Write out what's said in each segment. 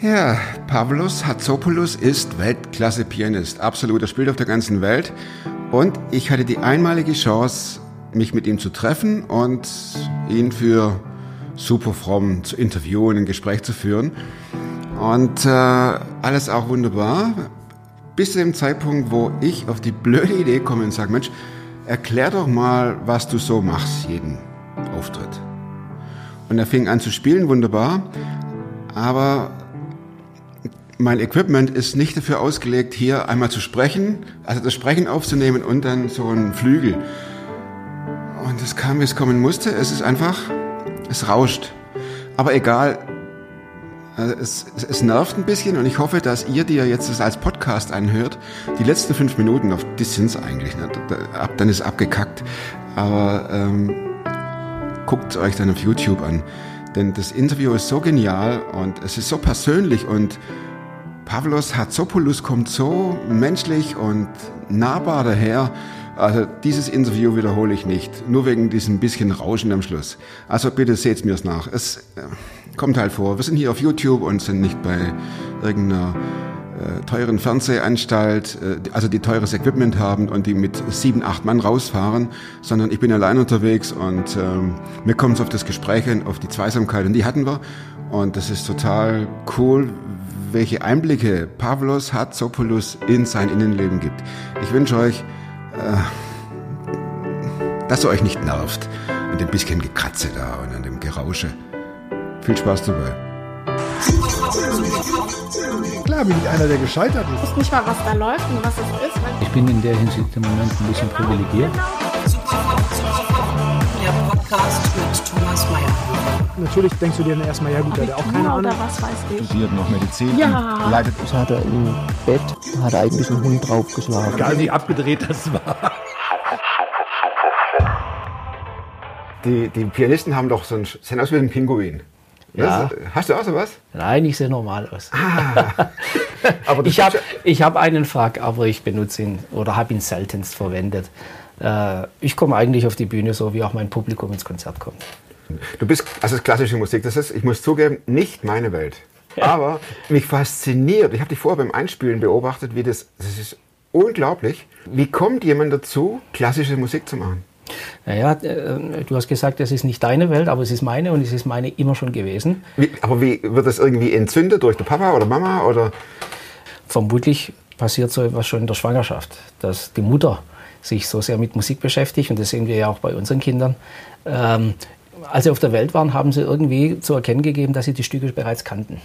Ja, Pavlos Hatzopoulos ist Weltklasse-Pianist. Absolut, er spielt auf der ganzen Welt. Und ich hatte die einmalige Chance, mich mit ihm zu treffen und ihn für super fromm zu interviewen, ein Gespräch zu führen. Und äh, alles auch wunderbar. Bis zu dem Zeitpunkt, wo ich auf die blöde Idee komme und sage, Mensch, erklär doch mal, was du so machst, jeden Auftritt. Und er fing an zu spielen, wunderbar. Aber mein Equipment ist nicht dafür ausgelegt, hier einmal zu sprechen, also das Sprechen aufzunehmen und dann so einen Flügel. Und es kam, wie es kommen musste. Es ist einfach, es rauscht. Aber egal, es, es, es, nervt ein bisschen und ich hoffe, dass ihr, die ihr jetzt das als Podcast anhört, die letzten fünf Minuten, auf die sind es eigentlich, ne? dann ist abgekackt, aber ähm, guckt euch dann auf YouTube an. Denn das Interview ist so genial und es ist so persönlich und Pavlos Hatzopoulos kommt so menschlich und nahbar daher. Also dieses Interview wiederhole ich nicht, nur wegen diesem bisschen Rauschen am Schluss. Also bitte seht's mir's nach. Es äh, kommt halt vor. Wir sind hier auf YouTube und sind nicht bei irgendeiner äh, teuren Fernsehanstalt, äh, also die teures Equipment haben und die mit sieben, acht Mann rausfahren, sondern ich bin allein unterwegs und ähm, mir kommt es auf das Gespräch an, auf die Zweisamkeit und die hatten wir und das ist total cool, welche Einblicke Pavlos Hatzopoulos in sein Innenleben gibt. Ich wünsche euch, äh, dass ihr euch nicht nervt an dem bisschen Gekratze da und an dem Gerausche. Viel Spaß dabei. Klar bin ich einer, der gescheitert ist. Ich weiß nicht mal, was da läuft und was es ist. Ich bin in der Hinsicht im Moment ein bisschen privilegiert. Der Podcast mit Thomas Mayer. Natürlich denkst du dir dann erstmal, ja gut, der hat auch keine Ahnung. Oder was weiß ich. Studiert noch Medizin. Ja. und Leitet Das hat er im Bett, hat er eigentlich einen Hund draufgeschlagen. Egal wie abgedreht das war. die, die Pianisten haben doch so ein, sehen aus wie ein Pinguin. Ja. Das, hast du auch sowas? Nein, ich sehe normal aus. Aber das Ich habe ich hab einen Frack, aber ich benutze ihn oder habe ihn seltenst verwendet. Äh, ich komme eigentlich auf die Bühne so, wie auch mein Publikum ins Konzert kommt. ja, du bist, also klassische Musik, das ist, ich muss zugeben, nicht meine Welt. Aber mich fasziniert, ich habe dich vorher beim Einspielen beobachtet, wie das, das ist unglaublich. Wie kommt jemand dazu, klassische Musik zu machen? Naja, äh, du hast gesagt, es ist nicht deine Welt, aber es ist meine und es ist meine immer schon gewesen. Wie, aber wie wird das irgendwie entzündet durch den Papa oder Mama oder? Vermutlich passiert so etwas schon in der Schwangerschaft, dass die Mutter sich so sehr mit Musik beschäftigt und das sehen wir ja auch bei unseren Kindern. Ähm, als sie auf der Welt waren, haben sie irgendwie zu erkennen gegeben, dass sie die Stücke bereits kannten.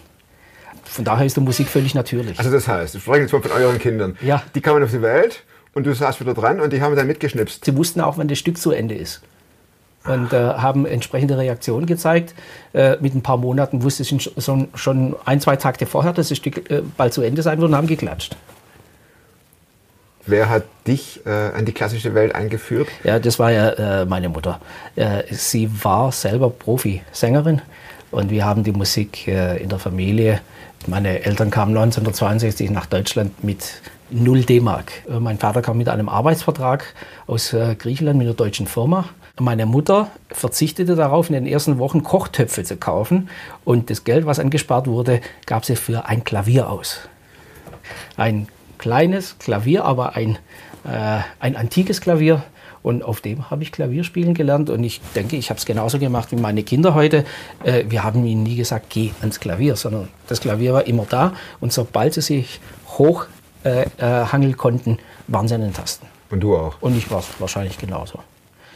Von daher ist die Musik völlig natürlich. Also das heißt, wir sprechen jetzt mal von euren Kindern. Ja. Die kamen auf die Welt und du saßt wieder dran und die haben dann mitgeschnipst. Sie wussten auch, wann das Stück zu Ende ist. Und äh, haben entsprechende Reaktionen gezeigt. Äh, mit ein paar Monaten wusste sie schon, schon ein, zwei Tage vorher, dass das Stück äh, bald zu Ende sein wird und haben geklatscht. Wer hat dich äh, an die klassische Welt eingeführt? Ja, das war ja äh, meine Mutter. Äh, sie war selber Profi-Sängerin und wir haben die Musik äh, in der Familie. Meine Eltern kamen 1962 nach Deutschland mit 0 D-Mark. Äh, Mein Vater kam mit einem Arbeitsvertrag aus äh, Griechenland mit einer deutschen Firma. Meine Mutter verzichtete darauf, in den ersten Wochen Kochtöpfe zu kaufen und das Geld, was angespart wurde, gab sie für ein Klavier aus. Ein kleines Klavier, aber ein, äh, ein antikes Klavier. Und auf dem habe ich Klavier spielen gelernt. Und ich denke, ich habe es genauso gemacht wie meine Kinder heute. Äh, wir haben ihnen nie gesagt, geh ans Klavier, sondern das Klavier war immer da. Und sobald sie sich hochhangeln äh, äh, hangeln konnten, waren sie an den Tasten. Und du auch. Und ich war wahrscheinlich genauso.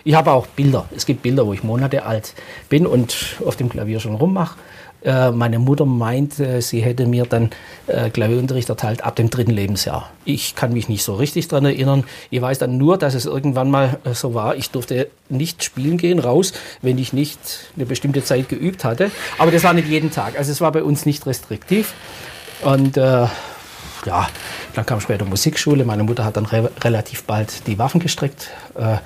Ich habe auch Bilder. Es gibt Bilder, wo ich Monate alt bin und auf dem Klavier schon rummache. Äh, meine Mutter meint, äh, sie hätte mir dann äh, Klavierunterricht erteilt ab dem dritten Lebensjahr. Ich kann mich nicht so richtig daran erinnern. Ich weiß dann nur, dass es irgendwann mal äh, so war. Ich durfte nicht spielen gehen, raus, wenn ich nicht eine bestimmte Zeit geübt hatte. Aber das war nicht jeden Tag. Also es war bei uns nicht restriktiv. Und äh, ja, dann kam später Musikschule. Meine Mutter hat dann re relativ bald die Waffen gestrickt. Äh,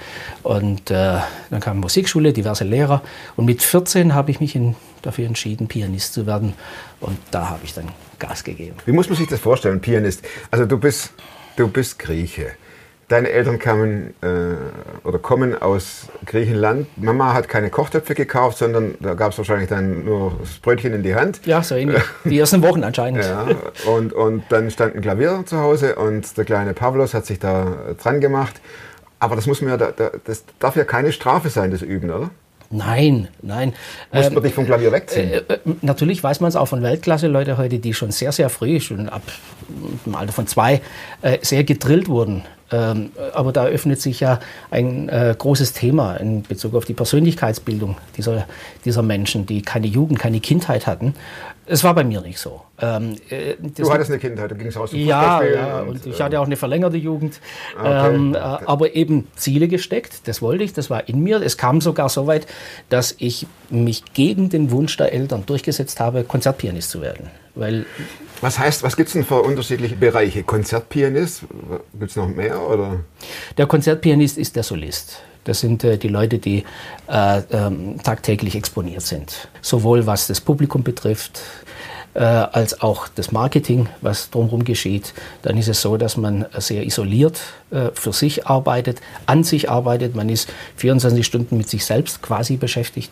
und äh, dann kam Musikschule, diverse Lehrer. Und mit 14 habe ich mich in, dafür entschieden, Pianist zu werden. Und da habe ich dann Gas gegeben. Wie muss man sich das vorstellen, Pianist? Also du bist, du bist Grieche. Deine Eltern kamen äh, oder kommen aus Griechenland. Mama hat keine Kochtöpfe gekauft, sondern da gab es wahrscheinlich dann nur das Brötchen in die Hand. Ja, so ähnlich. Die ersten Wochen anscheinend. Ja, und, und dann stand ein Klavier zu Hause und der kleine Pavlos hat sich da dran gemacht. Aber das muss mir, ja da, da, das darf ja keine Strafe sein, das Üben, oder? Nein, nein. Muss Ähm, man dich vom Klavier wegziehen? Äh, äh, natürlich weiß man es auch von Weltklasse-Leute heute, die schon sehr, sehr früh, schon ab dem Alter von zwei, äh, sehr gedrillt wurden. Ähm, aber da öffnet sich ja ein äh, großes Thema in Bezug auf die Persönlichkeitsbildung dieser, dieser Menschen, die keine Jugend, keine Kindheit hatten. Es war bei mir nicht so. Ähm, äh, das- du hattest eine Kindheit, du gingst raus zum ja, ja, und ich äh, hatte auch eine verlängerte Jugend, Okay, ähm, äh, okay. aber eben Ziele gesteckt, das wollte ich, das war in mir. Es kam sogar so weit, dass ich mich gegen den Wunsch der Eltern durchgesetzt habe, Konzertpianist zu werden. Weil Was heißt, was gibt es denn für unterschiedliche Bereiche? Konzertpianist? Gibt es noch mehr? Oder? der Konzertpianist ist der Solist. Das sind äh, die Leute, die äh, ähm, tagtäglich exponiert sind. Sowohl was das Publikum betrifft, äh, als auch das Marketing, was drumherum geschieht. Dann ist es so, dass man sehr isoliert äh, für sich arbeitet, an sich arbeitet. Man ist 24 Stunden mit sich selbst quasi beschäftigt.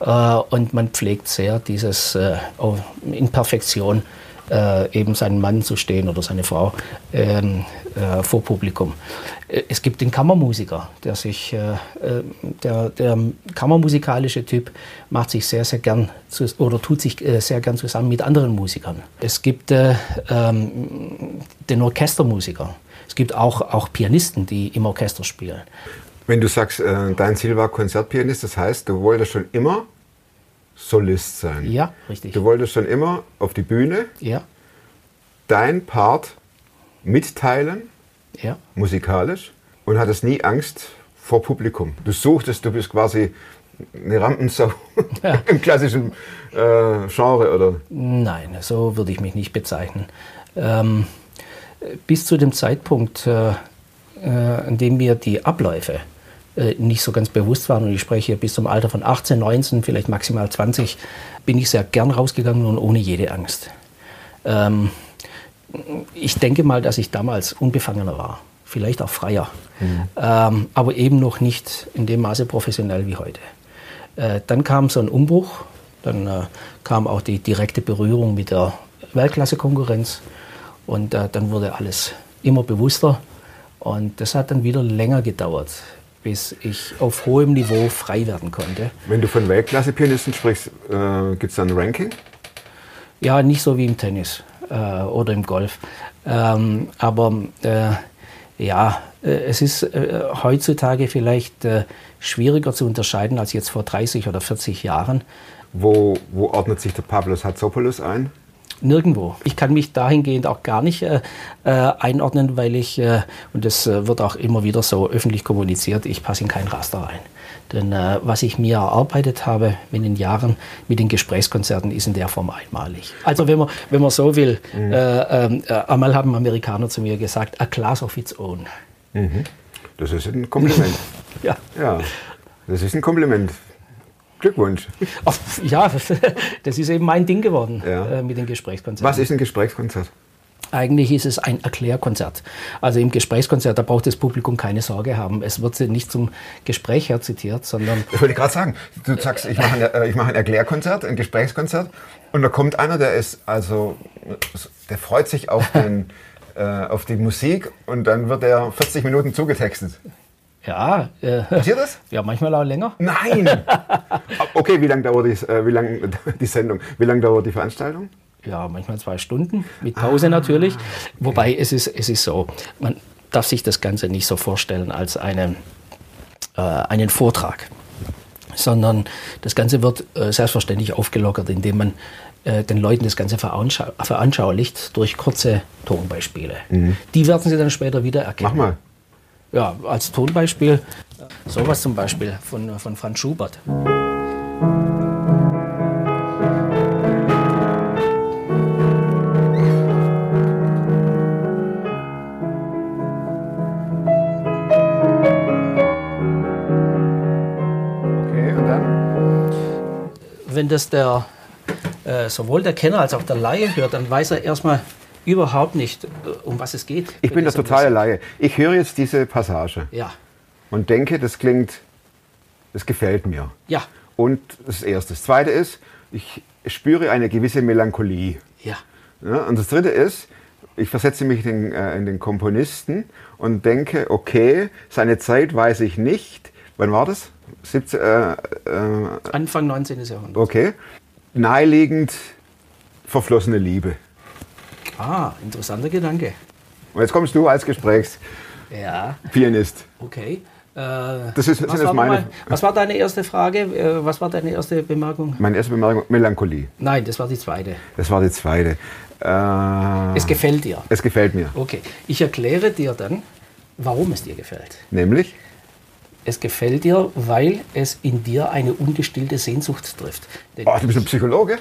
Äh, und man pflegt sehr dieses äh, auf- in Perfektion äh, eben seinen Mann zu stehen oder seine Frau ähm, äh, vor Publikum. Äh, Es gibt den Kammermusiker, der sich, äh, äh, der, der kammermusikalische Typ macht sich sehr, sehr gern zu, oder tut sich äh, sehr gern zusammen mit anderen Musikern. Es gibt äh, ähm, den Orchestermusiker. Es gibt auch, auch Pianisten, die im Orchester spielen. Wenn du sagst, dein Ziel war Konzertpianist, das heißt, du wolltest schon immer Solist sein. Ja, richtig. Du wolltest schon immer auf die Bühne Ja, dein Part mitteilen, ja. musikalisch, und hattest nie Angst vor Publikum. Du suchtest, du bist quasi eine Rampensau im klassischen äh, Genre, oder? Nein, so würde ich mich nicht bezeichnen. Ähm, bis zu dem Zeitpunkt, äh, äh, an dem mir die Abläufe äh, nicht so ganz bewusst waren, und ich spreche bis zum Alter von 18, 19, vielleicht maximal 20, bin ich sehr gern rausgegangen und ohne jede Angst. Ähm, ich denke mal, dass ich damals unbefangener war, vielleicht auch freier, ähm, aber eben noch nicht in dem Maße professionell wie heute. Äh, dann kam so ein Umbruch, dann äh, kam auch die direkte Berührung mit der Weltklasse-Konkurrenz und äh, dann wurde alles immer bewusster und das hat dann wieder länger gedauert, bis ich auf hohem Niveau frei werden konnte. Wenn du von Weltklasse-Pianisten sprichst, äh, gibt es da ein Ranking? Ja, nicht so wie im Tennis äh, oder im Golf. Ähm, aber äh, ja, äh, es ist äh, heutzutage vielleicht äh, schwieriger zu unterscheiden als jetzt vor 30 oder 40 Jahren. Wo, wo ordnet sich der Pavlos Hatzopoulos ein? Nirgendwo. Ich kann mich dahingehend auch gar nicht äh, äh, einordnen, weil ich, äh, und das äh, wird auch immer wieder so öffentlich kommuniziert, ich passe in kein Raster rein. Denn äh, was ich mir erarbeitet habe in den Jahren mit den Gesprächskonzerten ist in der Form einmalig. Also wenn man, wenn man so will, äh, ähm, äh, einmal haben Amerikaner zu mir gesagt, a class of its own. Das ist ein Kompliment. Ja, ja, das ist ein Kompliment. Glückwunsch. Ja das ist eben mein Ding geworden Ja. äh, mit den Gesprächskonzerten. Was ist ein Gesprächskonzert? Eigentlich ist es ein Erklärkonzert. Also im Gesprächskonzert, da braucht das Publikum keine Sorge haben. Es wird nicht zum Gespräch herzitiert, sondern Das wollte ich gerade sagen. Du sagst, ich mache ein, äh, ich mache ein Erklärkonzert, ein Gesprächskonzert und da kommt einer, der ist also, der freut sich auf, den, äh, auf die Musik und dann wird er 40 Minuten zugetextet. Ja, äh, Passiert das? ja, manchmal auch länger. Nein! Okay, wie lange dauert die, äh, wie lang, die Sendung? Wie lange dauert die Veranstaltung? Ja, manchmal zwei Stunden, mit Pause natürlich. Wobei es ist, es ist so, man darf sich das Ganze nicht so vorstellen als eine, äh, einen Vortrag, sondern das Ganze wird äh, selbstverständlich aufgelockert, indem man äh, den Leuten das Ganze veranschau veranschaulicht durch kurze Tonbeispiele. Die werden sie dann später wieder erkennen. Mach mal. Ja, als Tonbeispiel sowas zum Beispiel von, von Franz Schubert. Okay, und dann? wenn das der, äh, sowohl der Kenner als auch der Laie hört, dann weiß er erstmal, überhaupt nicht, um was es geht. Ich bin der totale. Laie. Ich höre jetzt diese Passage Ja, und denke, das klingt, das gefällt mir. ja, Und das Erste. Das Zweite ist, ich spüre eine gewisse Melancholie. ja. Ja, und das Dritte ist, ich versetze mich in, äh, in den Komponisten und denke, okay, seine Zeit weiß ich nicht. Wann war das? 17, äh, äh, Anfang 19. Jahrhundert. okay. Naheliegend verflossene Liebe. Ah, interessanter Gedanke. Und jetzt kommst du als Gesprächspianist. Ja, okay. Äh, Das ist, was, war meine, mal, was war deine erste Frage? Äh, was war deine erste Bemerkung? meine erste Bemerkung, Melancholie. Nein, das war die zweite. Das war die zweite. Äh, Es gefällt dir. es gefällt mir. Okay, ich erkläre dir dann, warum es dir gefällt. Nämlich, Es gefällt dir, weil es in dir eine ungestillte Sehnsucht trifft. Denn oh, du bist ein Psychologe?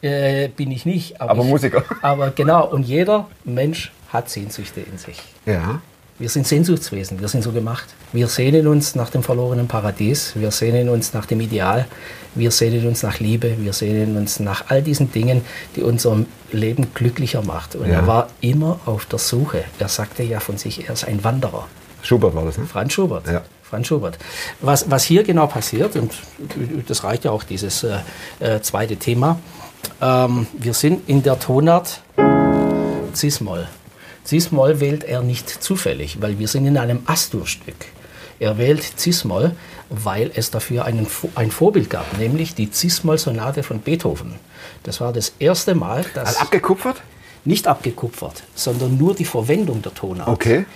äh, bin ich nicht. Aber ich, Musiker. Aber genau, und jeder Mensch hat Sehnsüchte in sich. Ja. Wir sind Sehnsuchtswesen, wir sind so gemacht. Wir sehnen uns nach dem verlorenen Paradies, wir sehnen uns nach dem Ideal, wir sehnen uns nach Liebe, wir sehnen uns nach all diesen Dingen, die unser Leben glücklicher macht. Und Ja. er war immer auf der Suche. Er sagte ja von sich, er ist ein Wanderer. Schubert war das, ne? Franz Schubert. Ja. Franz Schubert. Was, was hier genau passiert, und das reicht ja auch dieses äh, äh, zweite Thema, ähm, wir sind in der Tonart Cis-Moll. Cis-Moll wählt er nicht zufällig, weil wir sind in einem Astur-Stück. Er wählt Cis-Moll, weil es dafür einen, ein Vorbild gab, nämlich die Cis-Moll-Sonate von Beethoven. Das war das erste Mal, dass Also abgekupfert? nicht abgekupfert, sondern nur die Verwendung der Tonart. Okay.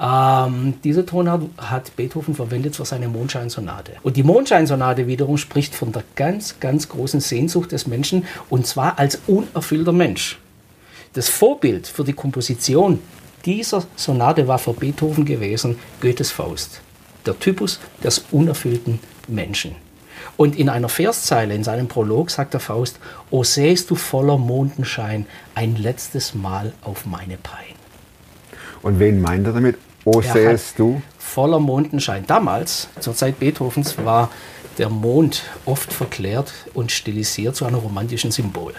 Ähm, diese Tonart hat Beethoven verwendet für seine Mondscheinsonate. Und die Mondscheinsonate wiederum spricht von der ganz, ganz großen Sehnsucht des Menschen und zwar als unerfüllter Mensch. Das Vorbild für die Komposition dieser Sonate war für Beethoven gewesen Goethes Faust, der Typus des unerfüllten Menschen. Und in einer Verszeile in seinem Prolog sagt der Faust, O sähst du voller Mondenschein ein letztes Mal auf meine Pein. Und wen meint er damit? Oh, Er sähst du? Voller Mondenschein. Damals, zur Zeit Beethovens, war der Mond oft verklärt und stilisiert zu einem romantischen Symbol.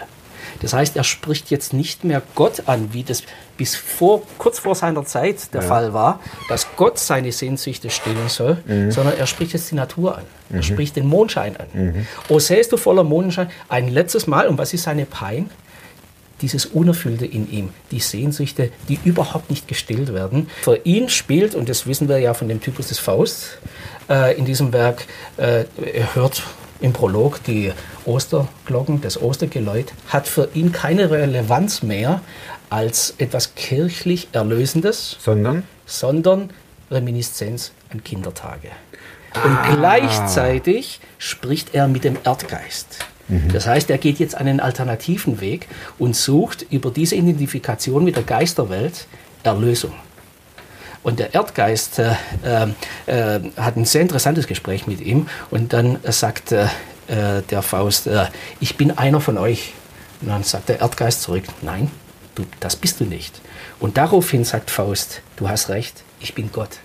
Das heißt, er spricht jetzt nicht mehr Gott an, wie das bis vor, kurz vor seiner Zeit der Fall war, dass Gott seine Sehnsüchte stillen soll, sondern er spricht jetzt die Natur an. Er spricht den Mondschein an. O sähst du voller Mondenschein ein letztes Mal, und was ist seine Pein? dieses Unerfüllte in ihm, die Sehnsüchte, die überhaupt nicht gestillt werden. Für ihn spielt, und das wissen wir ja von dem Typus des Faust äh, in diesem Werk, äh, er hört im Prolog die Osterglocken, das Ostergeläut, hat für ihn keine Relevanz mehr als etwas kirchlich Erlösendes, Sondern? sondern Reminiszenz an Kindertage. Und gleichzeitig spricht er mit dem Erdgeist. Das heißt, er geht jetzt einen alternativen Weg und sucht über diese Identifikation mit der Geisterwelt Erlösung. Und der Erdgeist äh, äh, hat ein sehr interessantes Gespräch mit ihm und dann sagt äh, äh, der Faust, äh, ich bin einer von euch. Und dann sagt der Erdgeist zurück, nein, du, das bist du nicht. Und daraufhin sagt Faust, du hast recht, ich bin Gott.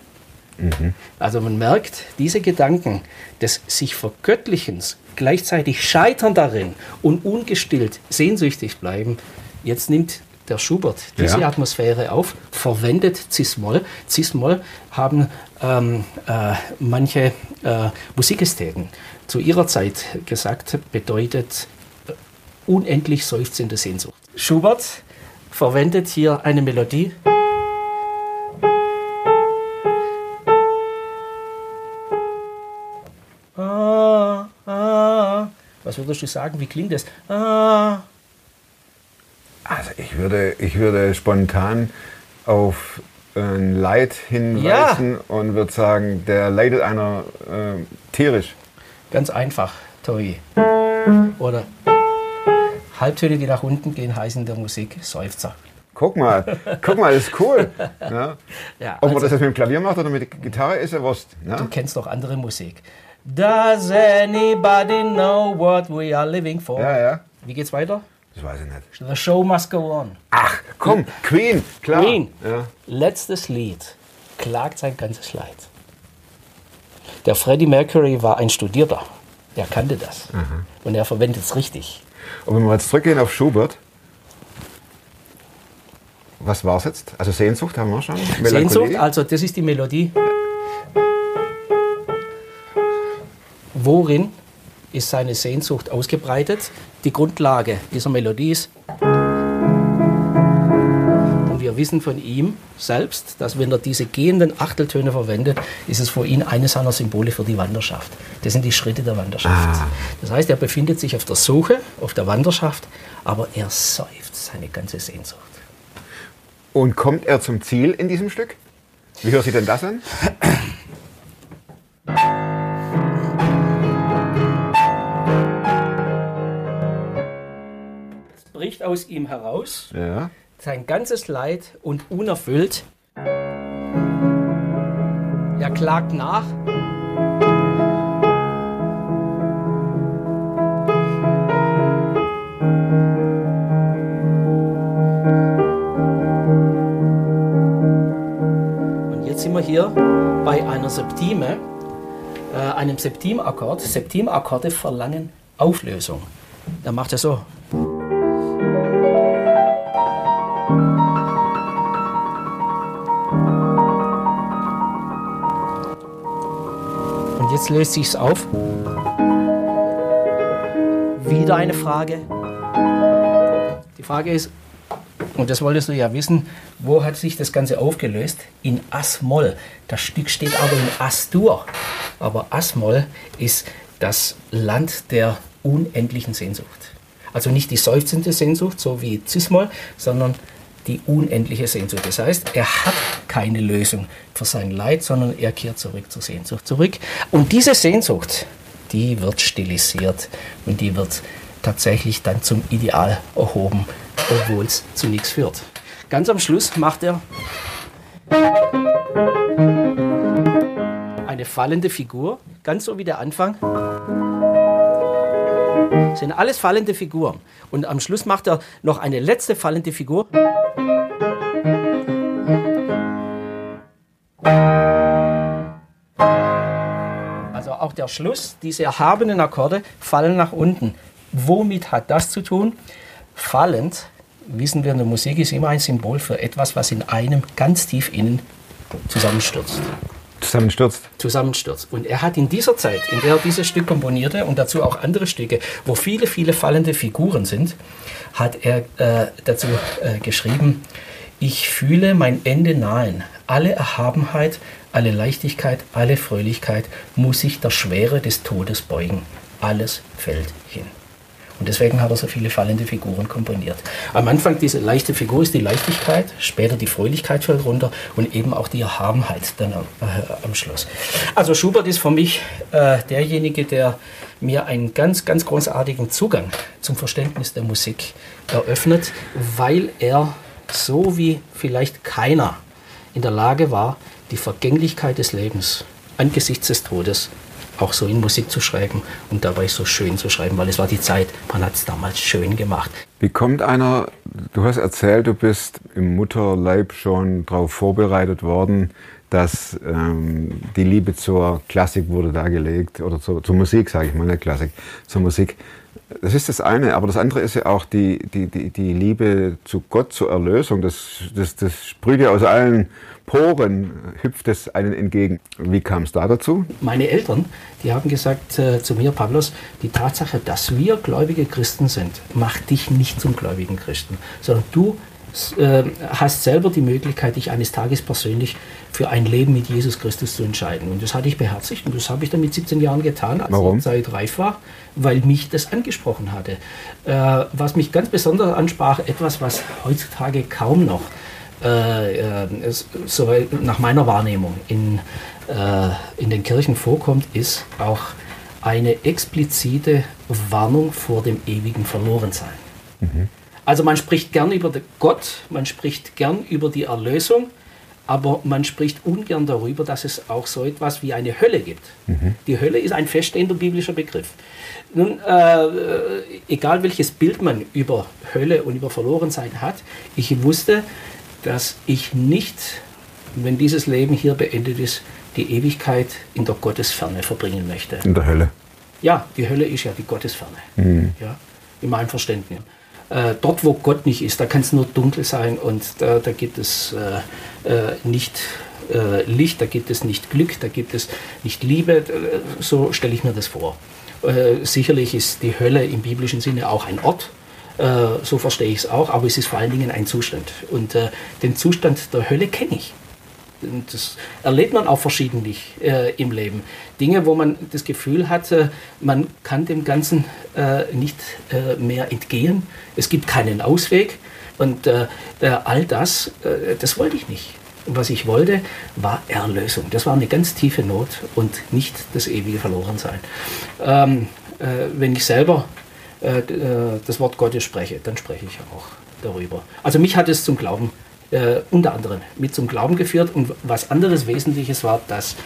Also man merkt, diese Gedanken des sich Vergöttlichens, gleichzeitig Scheitern darin und ungestillt sehnsüchtig bleiben, jetzt nimmt der Schubert diese Ja. Atmosphäre auf, verwendet Cis-Moll. Cis-Moll haben ähm, äh, manche äh, Musikästheten zu ihrer Zeit gesagt, bedeutet äh, unendlich seufzende Sehnsucht. Schubert verwendet hier eine Melodie. Ah, ah. Was würdest du sagen? Wie klingt das? Ah. Ich würde, ich würde spontan auf ein Leid hinweisen und würde sagen, der leidet einer äh, tierisch. Ganz einfach, Tobi. Oder Halbtöne, die nach unten gehen, heißen in der Musik Seufzer. Guck mal, guck mal, das ist cool. Ja. Ja, Ob man also- das jetzt mit dem Klavier macht oder mit der Gitarre, ist ja Wurst. Du Ja? kennst doch andere Musik. Does anybody know what we are living for? ja, ja. Wie geht's weiter? Das weiß ich nicht. The show must go on. Ach, komm, Queen, klar. Queen, Ja. letztes Lied, klagt sein ganzes Leid. Der Freddie Mercury war ein Studierter. Er kannte das. Und er verwendet es richtig. Und wenn wir jetzt zurückgehen auf Schubert, was war es jetzt? Also Sehnsucht haben wir schon. Sehnsucht, Melancholie? also das ist die Melodie. Worin ist seine Sehnsucht ausgebreitet? Die Grundlage dieser Melodie ist. Und wir wissen von ihm selbst, dass wenn er diese gehenden Achteltöne verwendet, ist es für ihn eines seiner Symbole für die Wanderschaft. Das sind die Schritte der Wanderschaft. Das heißt, er befindet sich auf der Suche, auf der Wanderschaft, aber er seufzt seine ganze Sehnsucht. Und kommt er zum Ziel in diesem Stück? Wie hört sich denn das an? Es bricht aus ihm heraus. Ja. sein ganzes Leid und unerfüllt. Er klagt nach. Und jetzt sind wir hier bei einer Septime, äh, einem Septimakkord. Septimakkorde verlangen Auflösung. Er macht ja so. Jetzt löst sich's auf. Wieder eine Frage. Die Frage ist, und das wolltest du ja wissen, wo hat sich das Ganze aufgelöst? In As-Moll. Das Stück steht aber in As-Dur. Aber As-Moll ist das Land der unendlichen Sehnsucht. Also nicht die seufzende Sehnsucht, so wie Cis-Moll, sondern die unendliche Sehnsucht. Das heißt, er hat keine Lösung für sein Leid, sondern er kehrt zurück zur Sehnsucht zurück. Und diese Sehnsucht, die wird stilisiert und die wird tatsächlich dann zum Ideal erhoben, obwohl es zu nichts führt. Ganz am Schluss macht er eine fallende Figur, ganz so wie der Anfang. Sind alles fallende Figuren. Und am Schluss macht er noch eine letzte fallende Figur. Also auch der Schluss, diese erhabenen Akkorde fallen nach unten. Womit hat das zu tun? Fallend, wissen wir in der Musik, ist immer ein Symbol für etwas, was in einem ganz tief innen zusammenstürzt Zusammenstürzt. zusammenstürzt. Und er hat in dieser Zeit, in der er dieses Stück komponierte und dazu auch andere Stücke, wo viele, viele fallende Figuren sind, hat er äh, dazu äh, geschrieben, ich fühle mein Ende nahen. Alle Erhabenheit, alle Leichtigkeit, alle Fröhlichkeit muss sich der Schwere des Todes beugen. Alles fällt hin. Und deswegen hat er so viele fallende Figuren komponiert. Am Anfang diese leichte Figur ist die Leichtigkeit, später die Fröhlichkeit fällt runter und eben auch die Erhabenheit dann am, äh, am Schluss. Also Schubert ist für mich äh, derjenige, der mir einen ganz, ganz großartigen Zugang zum Verständnis der Musik eröffnet, weil er so wie vielleicht keiner in der Lage war, die Vergänglichkeit des Lebens angesichts des Todes auch so in Musik zu schreiben und dabei so schön zu schreiben, weil es war die Zeit, man hat es damals schön gemacht. Wie kommt einer, du hast erzählt, du bist im Mutterleib schon darauf vorbereitet worden, dass ähm, die Liebe zur Klassik wurde dargelegt, oder zur, zur Musik, sage ich mal, nicht Klassik, zur Musik. Das ist das eine, aber das andere ist ja auch die, die, die, die Liebe zu Gott, zur Erlösung. Das, das, das sprüht ja aus allen Poren, hüpft es einen entgegen. Wie kam es da dazu? Meine Eltern, die haben gesagt äh, zu mir, Pavlos, die Tatsache, dass wir gläubige Christen sind, macht dich nicht zum gläubigen Christen, sondern du äh, hast selber die Möglichkeit, dich eines Tages persönlich für ein Leben mit Jesus Christus zu entscheiden. Und das hatte ich beherzigt und das habe ich dann mit 17 Jahren getan, als Warum? die Zeit reif war, weil mich das angesprochen hatte. Äh, was mich ganz besonders ansprach, etwas, was heutzutage kaum noch äh, äh, so nach meiner Wahrnehmung in, äh, in den Kirchen vorkommt, ist auch eine explizite Warnung vor dem ewigen Verlorensein. Also man spricht gern über Gott, man spricht gern über die Erlösung, aber man spricht ungern darüber, dass es auch so etwas wie eine Hölle gibt. Die Hölle ist ein feststehender biblischer Begriff. Nun, äh, egal welches Bild man über Hölle und über Verlorensein hat, ich wusste, dass ich nicht, wenn dieses Leben hier beendet ist, die Ewigkeit in der Gottesferne verbringen möchte. In der Hölle. Ja, die Hölle ist ja die Gottesferne. Ja, in meinem Verständnis. Äh, dort, wo Gott nicht ist, da kann es nur dunkel sein und da, da gibt es äh, äh, nicht äh, Licht, da gibt es nicht Glück, da gibt es nicht Liebe. So stelle ich mir das vor. Äh, sicherlich ist die Hölle im biblischen Sinne auch ein Ort, äh, so verstehe ich es auch, aber es ist vor allen Dingen ein Zustand. Und den Zustand der Hölle kenne ich. Das erlebt man auch verschiedentlich äh, im Leben. Dinge, wo man das Gefühl hat, äh, man kann dem Ganzen äh, nicht äh, mehr entgehen. Es gibt keinen Ausweg. Und äh, all das, äh, das wollte ich nicht. Und was ich wollte, war Erlösung. Das war eine ganz tiefe Not und nicht das ewige Verlorensein. Ähm, wenn ich selber das Wort Gottes spreche, dann spreche ich auch darüber. Also mich hat es zum Glauben äh, unter anderem mit zum Glauben geführt. Und was anderes Wesentliches war, dass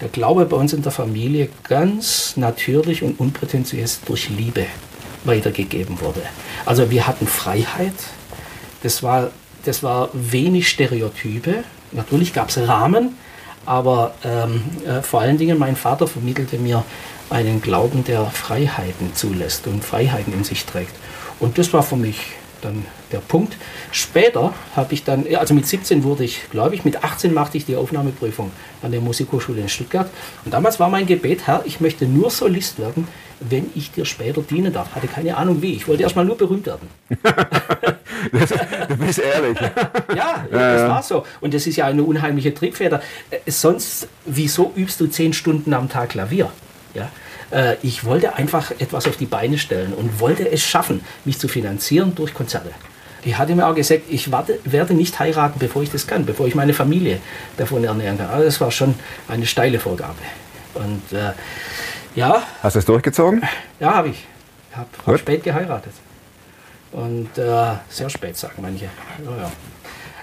der Glaube bei uns in der Familie ganz natürlich und unprätentiös durch Liebe weitergegeben wurde. Also wir hatten Freiheit, das war, das war wenig Stereotype, natürlich gab es Rahmen, aber ähm, äh, vor allen Dingen mein Vater vermittelte mir einen Glauben, der Freiheiten zulässt und Freiheiten in sich trägt. Und das war für mich dann der Punkt. Später habe ich dann, also mit 17 wurde ich, glaube ich, mit 18 machte ich die Aufnahmeprüfung an der Musikhochschule in Stuttgart. Und damals war mein Gebet, Herr, ich möchte nur Solist werden, wenn ich dir später dienen darf. Hatte keine Ahnung wie. Ich wollte erstmal nur berühmt werden. das, du bist ehrlich. ja, das war so. Und das ist ja eine unheimliche Triebfeder. Äh, sonst, wieso übst du zehn Stunden am Tag Klavier? Ja, äh, ich wollte einfach etwas auf die Beine stellen und wollte es schaffen, mich zu finanzieren durch Konzerte. Ich hatte mir auch gesagt, ich warte, werde nicht heiraten, bevor ich das kann, bevor ich meine Familie davon ernähren kann. Also das war schon eine steile Vorgabe. Und äh, ja. Hast du es durchgezogen? Ja, habe ich. Ich habe hab spät geheiratet. Und äh, sehr spät, sagen manche. Ja, ja.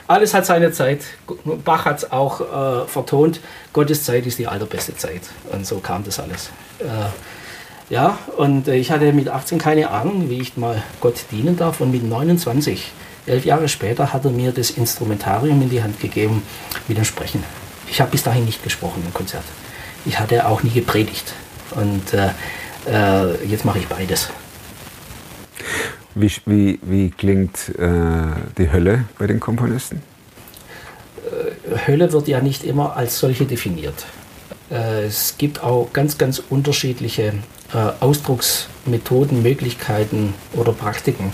Alles hat seine Zeit. Bach hat es auch äh, vertont. Gottes Zeit ist die allerbeste Zeit. Und so kam das alles. Äh, ja, und äh, ich hatte mit 18 keine Ahnung, wie ich mal Gott dienen darf. Und mit 29, elf Jahre später, hat er mir das Instrumentarium in die Hand gegeben mit dem Sprechen. Ich habe bis dahin nicht gesprochen im Konzert. Ich hatte auch nie gepredigt. Und äh, äh jetzt mache ich beides. Wie, wie, wie klingt äh, die Hölle bei den Komponisten? Äh, Hölle wird ja nicht immer als solche definiert. Äh, es gibt auch ganz, ganz unterschiedliche äh, Ausdrucksmethoden, Möglichkeiten oder Praktiken.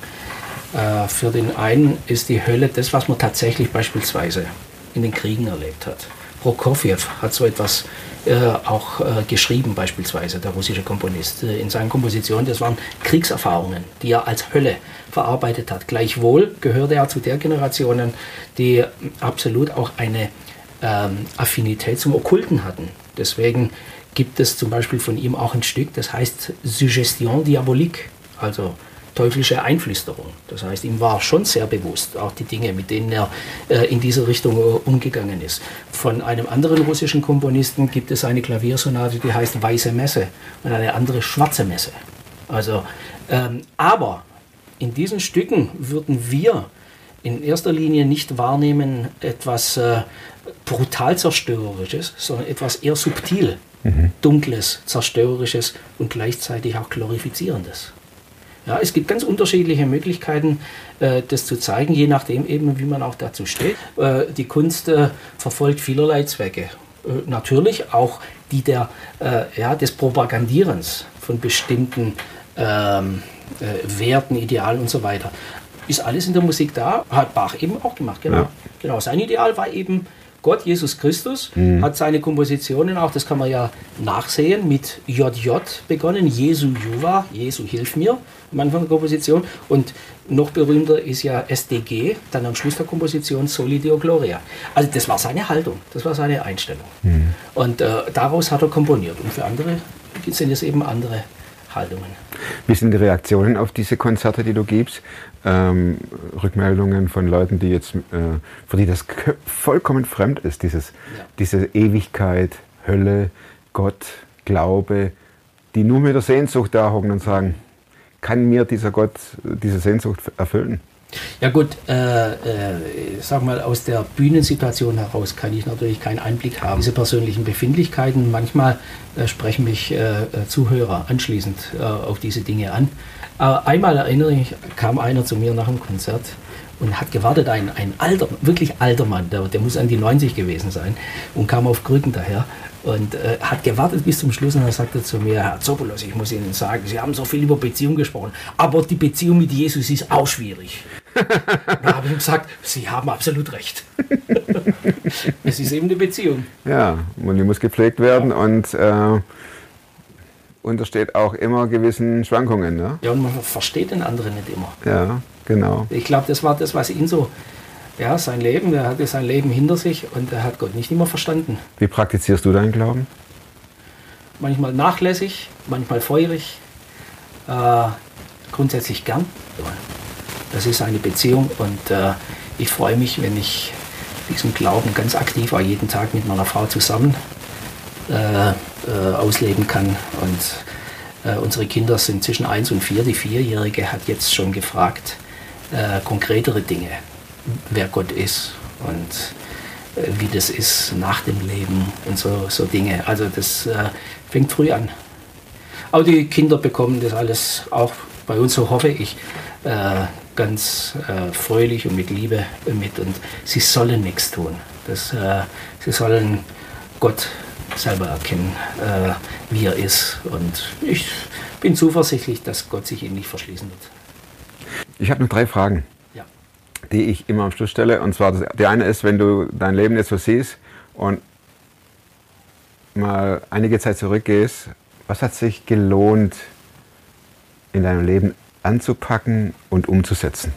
Für den einen ist die Hölle das, was man tatsächlich beispielsweise in den Kriegen erlebt hat. Prokofjew hat so etwas äh, auch äh, geschrieben, beispielsweise der russische Komponist. Äh, in seinen Kompositionen, das waren Kriegserfahrungen, die er als Hölle verarbeitet hat. Gleichwohl gehörte er zu der Generation, die absolut auch eine ähm, Affinität zum Okkulten hatten. Deswegen gibt es zum Beispiel von ihm auch ein Stück, das heißt Suggestion diabolique, also teuflische Einflüsterung. Das heißt, ihm war schon sehr bewusst, auch die Dinge, mit denen er äh, in diese Richtung äh, umgegangen ist. Von einem anderen russischen Komponisten gibt es eine Klaviersonate, die heißt Weiße Messe und eine andere Schwarze Messe. Also, ähm, aber in diesen Stücken würden wir in erster Linie nicht wahrnehmen etwas äh, brutal zerstörerisches, sondern etwas eher subtil, mhm. dunkles, zerstörerisches und gleichzeitig auch glorifizierendes. Ja, es gibt ganz unterschiedliche Möglichkeiten, äh, das zu zeigen, je nachdem eben, wie man auch dazu steht. Äh, die Kunst äh, verfolgt vielerlei Zwecke. Äh, natürlich auch die der, äh, ja, des Propagandierens von bestimmten ähm, äh, Werten, Idealen und so weiter. Ist alles in der Musik da, hat Bach eben auch gemacht, genau. Ja. genau. Sein Ideal war eben Gott, Jesus Christus, mhm. hat seine Kompositionen auch, das kann man ja nachsehen, mit JJ begonnen, Jesu Juva, Jesu Hilf mir, am Anfang der Komposition. Und noch berühmter ist ja SDG, dann am Schluss der Komposition Soli Deo Gloria. Also das war seine Haltung, das war seine Einstellung. Mhm. Und äh, daraus hat er komponiert. Und für andere sind es eben andere Haltungen. Wie sind die Reaktionen auf diese Konzerte, die du gibst? Ähm, Rückmeldungen von Leuten, die jetzt, äh, für die das vollkommen fremd ist, dieses, ja. diese Ewigkeit, Hölle, Gott, Glaube, die nur mit der Sehnsucht da hocken und sagen, kann mir dieser Gott diese Sehnsucht erfüllen? Ja gut, äh, äh, sag mal, aus der Bühnensituation heraus kann ich natürlich keinen Einblick haben. Diese persönlichen Befindlichkeiten, manchmal äh, sprechen mich äh, äh, Zuhörer anschließend äh, auf diese Dinge an. Einmal erinnere ich, kam einer zu mir nach dem Konzert und hat gewartet, ein, ein alter, wirklich alter Mann, der, der muss an die 90 gewesen sein und kam auf Krücken daher und äh, hat gewartet bis zum Schluss und er sagte zu mir, Herr Zopolos, ich muss Ihnen sagen, Sie haben so viel über Beziehung gesprochen, aber die Beziehung mit Jesus ist auch schwierig. da habe ich ihm gesagt, Sie haben absolut recht. es ist eben eine Beziehung. Ja, und die muss gepflegt werden und äh, untersteht auch immer gewissen Schwankungen. Ne? Ja, und man versteht den anderen nicht immer. Ja, genau. Ich glaube, das war das, was ihn so, ja, sein Leben, er hatte sein Leben hinter sich und er hat Gott nicht immer verstanden. Wie praktizierst du deinen Glauben? Manchmal nachlässig, manchmal feurig, äh, grundsätzlich gern. Das ist eine Beziehung und äh, ich freue mich, wenn ich diesen Glauben ganz aktiv auch jeden Tag mit meiner Frau zusammen äh, äh, ausleben kann. Und äh, unsere Kinder sind zwischen 1 und 4. Die Vierjährige hat jetzt schon gefragt, äh, konkretere Dinge, wer Gott ist und äh, wie das ist nach dem Leben und so, so Dinge. Also das äh, fängt früh an. Aber die Kinder bekommen das alles auch bei uns, so hoffe ich, äh, ganz äh, fröhlich und mit Liebe mit. Und sie sollen nichts tun. Das, äh, sie sollen Gott selber erkennen, äh, wie er ist. Und ich bin zuversichtlich, dass Gott sich ihnen nicht verschließen wird. Ich habe noch drei Fragen. Die ich immer am Schluss stelle. Und zwar, die eine ist, wenn du dein Leben jetzt so siehst und mal einige Zeit zurückgehst, was hat sich gelohnt, in deinem Leben anzupacken und umzusetzen?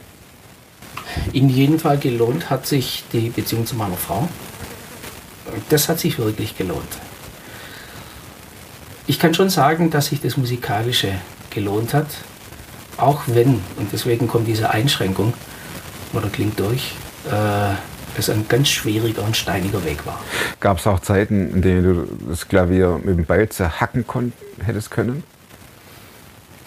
In jedem Fall gelohnt hat sich die Beziehung zu meiner Frau. Das hat sich wirklich gelohnt. Ich kann schon sagen, dass sich das Musikalische gelohnt hat, auch wenn, und deswegen kommt diese Einschränkung, oder klingt durch, äh, es ein ganz schwieriger und steiniger Weg war. Gab es auch Zeiten, in denen du das Klavier mit dem Beil zerhacken kon hättest können?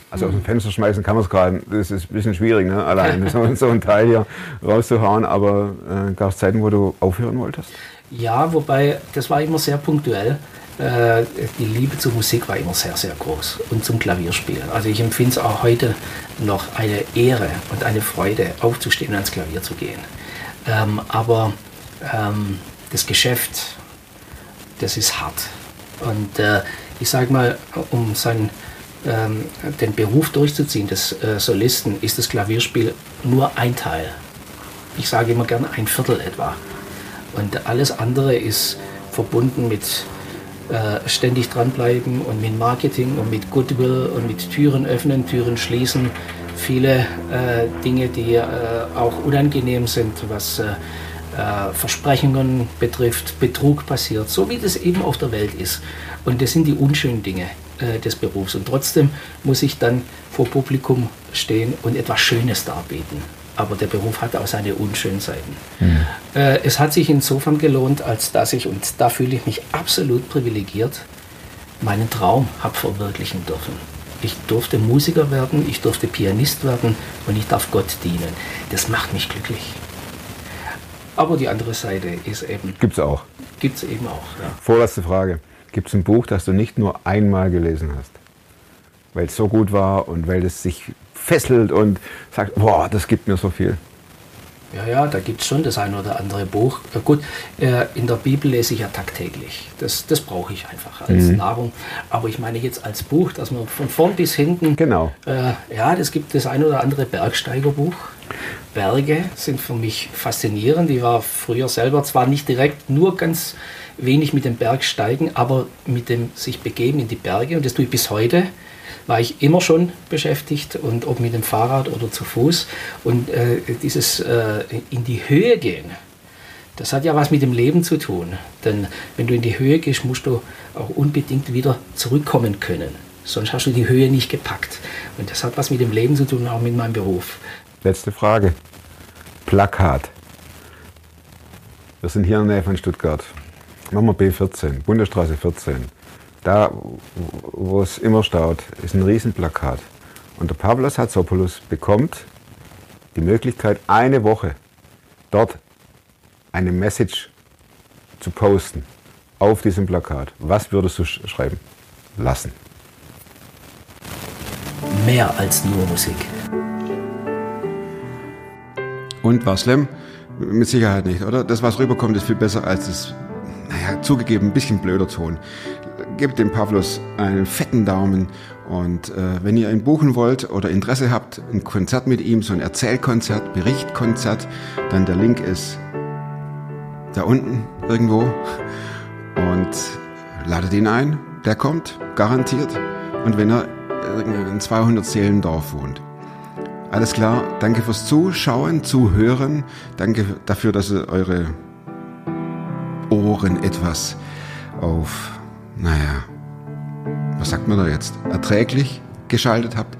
Also aus dem Fenster schmeißen kann man es gerade, das ist ein bisschen schwierig, ne? allein so, so ein Teil hier rauszuhauen, aber äh, gab es Zeiten, wo du aufhören wolltest? Ja, wobei das war immer sehr punktuell. Äh, die Liebe zur Musik war immer sehr, sehr groß und zum Klavierspielen. Also ich empfinde es auch heute noch eine Ehre und eine Freude, aufzustehen und ans Klavier zu gehen. Ähm, aber ähm, das Geschäft, das ist hart. Und äh, ich sage mal, um seinen, ähm, den Beruf durchzuziehen des äh, Solisten, ist das Klavierspiel nur ein Teil. Ich sage immer gerne ein Viertel etwa. Und alles andere ist verbunden mit äh, ständig dranbleiben und mit Marketing und mit Goodwill und mit Türen öffnen, Türen schließen. Viele äh, Dinge, die äh, auch unangenehm sind, was äh, äh, Versprechungen betrifft, Betrug passiert, so wie das eben auf der Welt ist. Und das sind die unschönen Dinge des Berufs. Und trotzdem muss ich dann vor Publikum stehen und etwas Schönes darbieten. Aber der Beruf hat auch seine unschönen Seiten. Äh, es hat sich insofern gelohnt, als dass ich, und da fühle ich mich absolut privilegiert, meinen Traum habe verwirklichen dürfen. Ich durfte Musiker werden, ich durfte Pianist werden und ich darf Gott dienen. Das macht mich glücklich. Aber die andere Seite ist eben, Gibt's auch. gibt es eben auch. Ja. Vorletzte Frage. Gibt es ein Buch, das du nicht nur einmal gelesen hast? Weil es so gut war und weil es sich fesselt und sagt, boah, das gibt mir so viel. Ja, ja, da gibt es schon das ein oder andere Buch. Ja, gut, äh, in der Bibel lese ich ja tagtäglich. Das, das brauche ich einfach als Nahrung. Aber ich meine jetzt als Buch, dass man von vorn bis hinten. Genau. Äh, ja, das gibt das ein oder andere Bergsteigerbuch. Berge sind für mich faszinierend. Ich war früher selber zwar nicht direkt nur ganz wenig mit dem Bergsteigen, aber mit dem sich begeben in die Berge. Und das tue ich bis heute war ich immer schon beschäftigt und ob mit dem Fahrrad oder zu Fuß. Und äh, dieses äh, in die Höhe gehen, das hat ja was mit dem Leben zu tun. Denn wenn du in die Höhe gehst, musst du auch unbedingt wieder zurückkommen können. Sonst hast du die Höhe nicht gepackt. Und das hat was mit dem Leben zu tun, auch mit meinem Beruf. Letzte Frage. Plakat. Wir sind hier in der Nähe von Stuttgart. Machen wir B14, Bundesstraße 14. Da, wo es immer staut, ist ein Riesenplakat. Und der Pavlos Hatzopoulos bekommt die Möglichkeit, eine Woche dort eine Message zu posten auf diesem Plakat, was würdest du sch schreiben lassen? Mehr als nur Musik. Und war schlimm? Mit Sicherheit nicht, oder? Das, was rüberkommt, ist viel besser als das, naja, zugegeben, ein bisschen blöder Ton. Gebt dem Pavlos einen fetten Daumen und äh, wenn ihr ihn buchen wollt oder Interesse habt, ein Konzert mit ihm, so ein Erzählkonzert, Berichtkonzert, dann der Link ist da unten irgendwo und ladet ihn ein. Der kommt, garantiert. Und wenn er in 200 Seelendorf wohnt. Alles klar, danke fürs Zuschauen, Zuhören. Danke dafür, dass ihr eure Ohren etwas auf, naja, was sagt man da jetzt, erträglich geschaltet habt.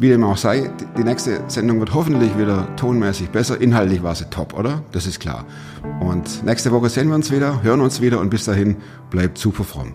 Wie dem auch sei, die nächste Sendung wird hoffentlich wieder tonmäßig besser. Inhaltlich war sie top, oder? Das ist klar. Und nächste Woche sehen wir uns wieder, hören uns wieder und bis dahin bleibt super fromm.